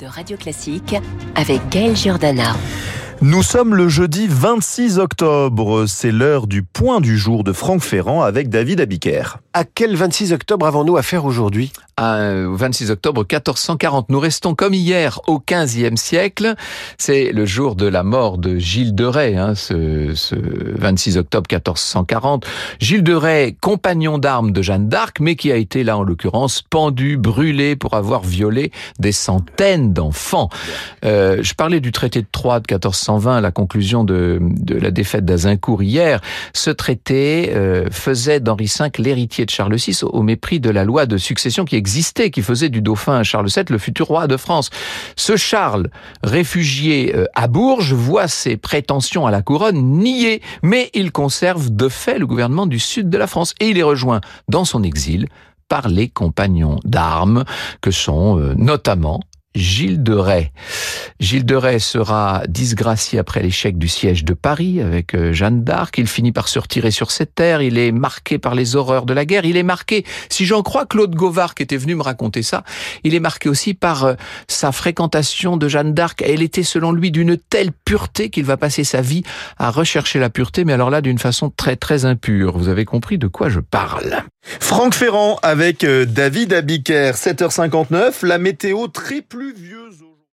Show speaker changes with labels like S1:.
S1: de Radio Classique avec Gaël Giordana.
S2: Nous sommes le jeudi 26 octobre. C'est l'heure du point du jour de Franck Ferrand avec David Abiker.
S3: À quel 26 octobre avons-nous affaire aujourd'hui?
S4: À 26 octobre 1440. Nous restons comme hier au 15e siècle. C'est le jour de la mort de Gilles de Rais, hein, ce, ce, 26 octobre 1440. Gilles de Rais, compagnon d'armes de Jeanne d'Arc, mais qui a été là en l'occurrence pendu, brûlé pour avoir violé des centaines d'enfants. Euh, je parlais du traité de Troyes de 1420, la conclusion de, la défaite d'Azincourt hier. Ce traité euh, faisait d'Henri V l'héritier de Charles VI au, au mépris de la loi de succession qui existait, qui faisait du dauphin Charles VII le futur roi de France. Ce Charles, réfugié euh, à Bourges, voit ses prétentions à la couronne niées, mais il conserve de fait le gouvernement du sud de la France et il est rejoint dans son exil par les compagnons d'armes que sont euh, notamment Gilles de Rais. Gilles de Rais sera disgracié après l'échec du siège de Paris avec euh, Jeanne d'Arc. Il finit par se retirer sur cette terre. Il est marqué par les horreurs de la guerre. Il est marqué, si j'en crois Claude Gauvard qui était venu me raconter ça, il est marqué aussi par euh, sa fréquentation de Jeanne d'Arc. Elle était selon lui d'une telle pureté qu'il va passer sa vie à rechercher la pureté, mais alors là d'une façon très très impure. Vous avez compris de quoi je parle.
S2: Franck Ferrand avec euh, David Abiker, 7h59, la météo très pluvieuse.